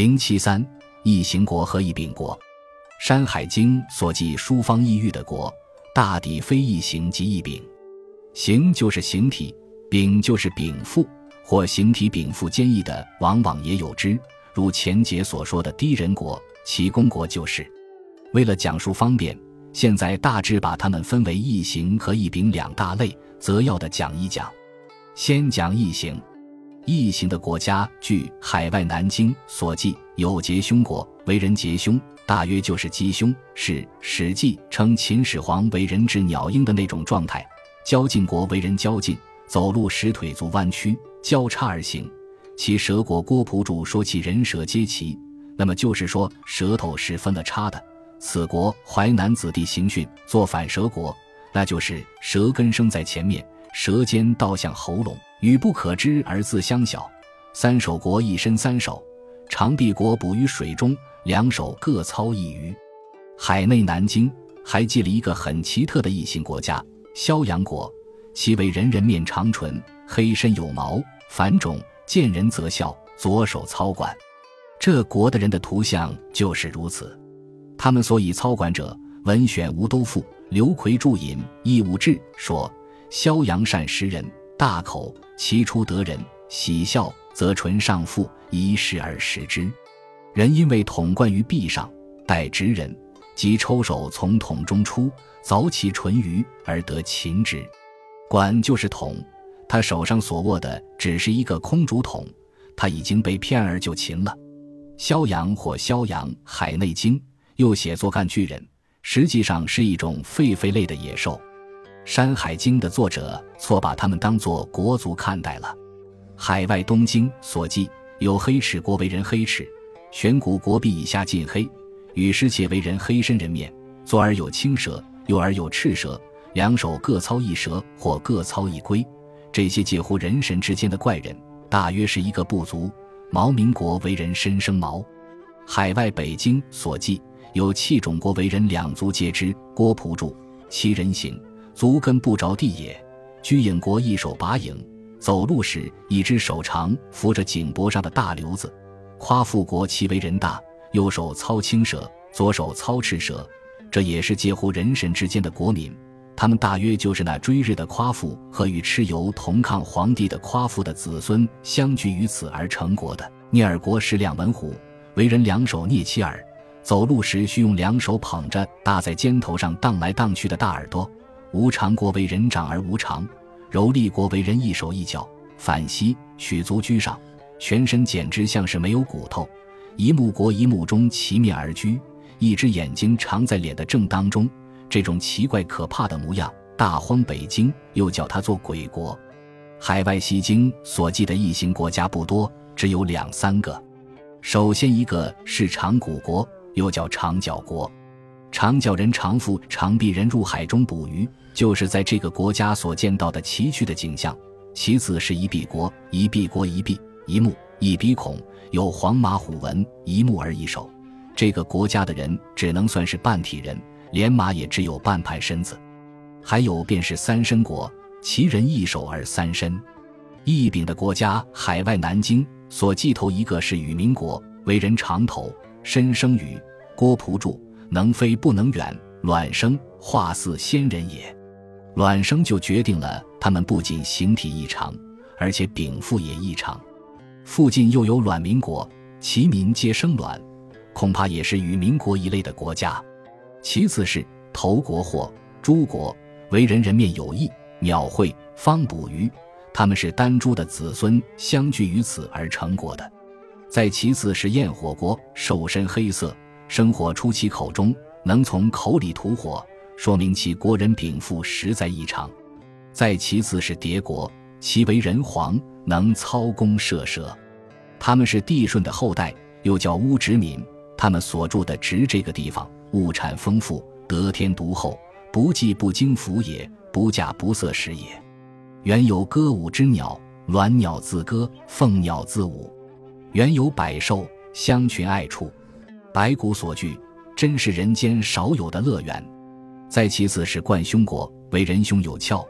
零七三，异形国和异丙国，《山海经》所记书方异域的国，大抵非异形即异丙。形就是形体，丙就是丙腹，或形体丙腹坚毅的，往往也有之。如前节所说的低人国、齐公国就是。为了讲述方便，现在大致把它们分为异形和异丙两大类，择要的讲一讲。先讲异形。异形的国家，据《海外南京》所记，有结凶国，为人结凶，大约就是吉凶，是《史记》称秦始皇为人之鸟鹰的那种状态。交晋国为人交晋，走路时腿足弯曲，交叉而行。其蛇国郭璞主说其人蛇皆齐，那么就是说舌头是分了叉的。此国淮南子弟行训，做反蛇国，那就是舌根生在前面，舌尖倒向喉咙。语不可知而自相晓。三手国一身三手，长臂国捕于水中，两手各操一鱼。海内南京还记了一个很奇特的异形国家——萧阳国，其为人人面长唇，黑身有毛，反种，见人则笑，左手操管。这国的人的图像就是如此。他们所以操管者，文选吴都赋、刘奎注引《义务志》说：萧阳善食人。大口，其出得人喜笑，则唇上覆，以食而食之。人因为桶灌于壁上，待直人，即抽手从桶中出，凿其唇余而得擒之。管就是桶，他手上所握的只是一个空竹筒，他已经被骗而就擒了。萧阳或萧阳，海内经又写作干巨人，实际上是一种狒狒类的野兽。《山海经》的作者错把他们当作国族看待了。海外东经所记有黑齿国为人黑齿，玄古国壁以下尽黑，与师且为人黑身人面，左耳有青蛇，右耳有赤蛇，两手各操一蛇或各操一龟。这些介乎人神之间的怪人，大约是一个部族。毛民国为人身生毛。海外北京所记有气种国为人两足皆知，郭璞注其人形。足跟不着地也。居影国一手把影，走路时一只手长扶着颈脖上的大瘤子。夸父国其为人大，右手操青蛇，左手操赤蛇，这也是介乎人神之间的国民。他们大约就是那追日的夸父和与蚩尤同抗皇帝的夸父的子孙相聚于此而成国的。聂耳国是两文虎，为人两手捏其耳，走路时需用两手捧着搭在肩头上荡来荡去的大耳朵。无常国为人长而无常，柔利国为人一手一脚，反膝取足居上，全身简直像是没有骨头。一目国一目中齐面而居，一只眼睛常在脸的正当中，这种奇怪可怕的模样，大荒北京又叫它做鬼国。海外西经所记的异形国家不多，只有两三个。首先一个是长谷国，又叫长角国，长角人长腹长臂人入海中捕鱼。就是在这个国家所见到的崎岖的景象。其次是一臂国，一臂国一臂一目一鼻孔，有黄马虎纹，一目而一手。这个国家的人只能算是半体人，连马也只有半盘身子。还有便是三身国，其人一手而三身。一柄的国家，海外南京所记头一个是羽民国，为人长头，身生羽。郭璞注：能飞不能远，卵生，化似仙人也。卵生就决定了他们不仅形体异常，而且禀赋也异常。附近又有卵民国，其民皆生卵，恐怕也是与民国一类的国家。其次是头国或诸国，为人人面有异，鸟会方捕鱼，他们是丹珠的子孙相聚于此而成国的。再其次是焰火国，手身黑色，生火出其口中，能从口里吐火。说明其国人禀赋实在异常。再其次是蝶国，其为人皇，能操弓射蛇。他们是帝舜的后代，又叫乌直民。他们所住的直这个地方，物产丰富，得天独厚，不计不经服也，不嫁不色食也。原有歌舞之鸟，鸾鸟自歌，凤鸟自舞。原有百兽，相群爱处，白骨所聚，真是人间少有的乐园。再其次是冠凶国，为人凶有窍，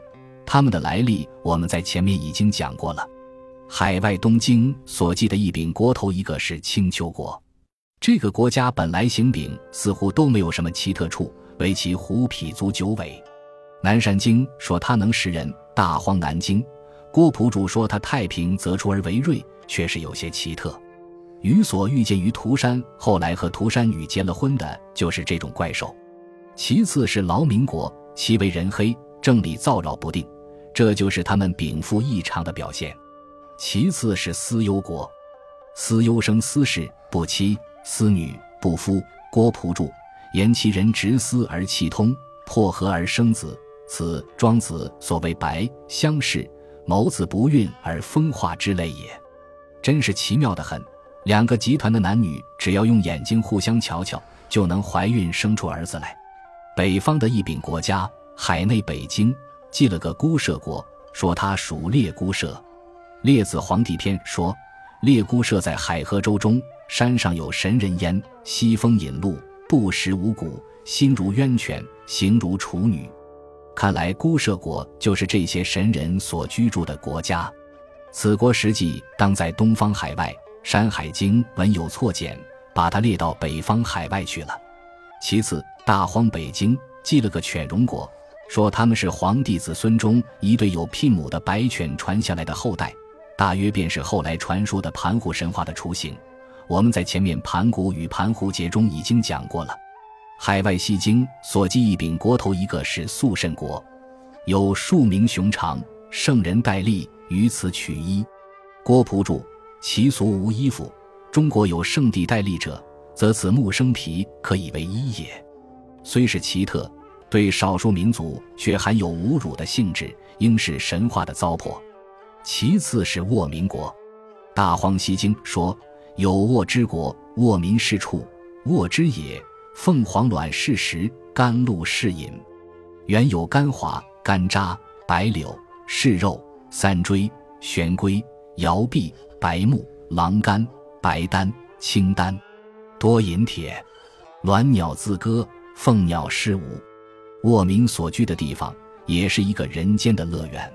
他们的来历我们在前面已经讲过了。海外东京所记的一柄国头一个是青丘国，这个国家本来形柄似乎都没有什么奇特处，唯其虎匹足九尾。南山经说他能识人，大荒南经郭璞主说他太平则出而为锐，却是有些奇特。于所遇见于涂山，后来和涂山女结了婚的，就是这种怪兽。其次是劳民国，其为人黑，政理躁扰不定，这就是他们禀赋异常的表现。其次是思忧国，思忧生思氏，不妻；思女，不夫。郭璞注言其人直思而气通，破合而生子，此庄子所谓白相氏，谋子不孕而风化之类也。真是奇妙的很。两个集团的男女，只要用眼睛互相瞧瞧，就能怀孕生出儿子来。北方的一柄国家海内北京记了个孤舍国，说他属列孤舍。列子皇帝篇说，列孤舍在海河州中，山上有神人焉，西风引路，不食五谷，心如渊泉，形如处女。看来孤舍国就是这些神人所居住的国家。此国实际当在东方海外。《山海经》文有错简，把它列到北方海外去了。其次，大荒北京记了个犬戎国，说他们是皇帝子孙中一对有牝母的白犬传下来的后代，大约便是后来传说的盘古神话的雏形。我们在前面《盘古与盘瓠节》中已经讲过了。海外西经所记一柄国头一个是肃慎国，有数名雄长圣人戴笠于此取衣。郭璞注。其俗无衣服，中国有圣地戴笠者，则此木生皮可以为衣也。虽是奇特，对少数民族却含有侮辱的性质，应是神话的糟粕。其次是沃民国，《大荒西经》说有沃之国，沃民是处，沃之野，凤凰卵是食，甘露是饮。原有甘华、甘渣、白柳、是肉、三锥、玄龟、摇臂。白木、狼肝、白丹、青丹，多饮铁，鸾鸟自歌，凤鸟诗舞。卧民所居的地方，也是一个人间的乐园。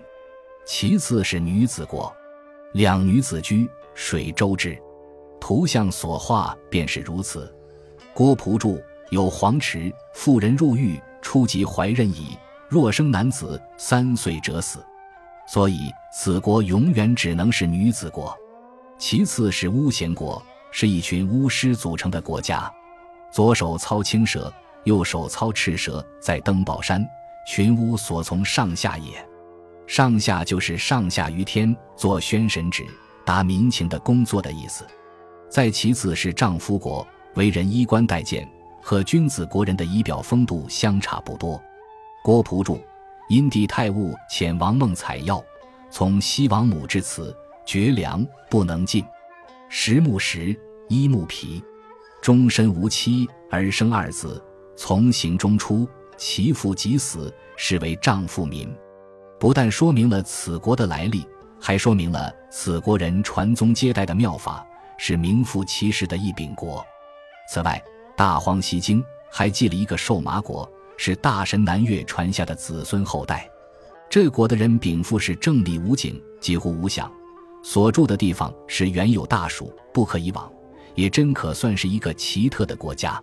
其次是女子国，两女子居，水周之。图像所画便是如此。郭璞注有黄池，妇人入狱，初及怀孕矣。若生男子，三岁者死。所以此国永远只能是女子国。其次是巫贤国，是一群巫师组成的国家，左手操青蛇，右手操赤蛇，在登宝山，群巫所从上下也。上下就是上下于天，做宣神旨，达民情的工作的意思。再其次是丈夫国，为人衣冠带剑，和君子国人的仪表风度相差不多。郭璞注：因帝太戊遣王孟采药，从西王母至此。绝粮不能进，食木石，衣木皮，终身无妻而生二子，从行中出，其父即死，是为丈夫民。不但说明了此国的来历，还说明了此国人传宗接代的妙法，是名副其实的一柄国。此外，《大荒西经》还记了一个瘦麻国，是大神南岳传下的子孙后代。这国的人禀赋是正理无景，几乎无想。所住的地方是原有大蜀，不可以往，也真可算是一个奇特的国家。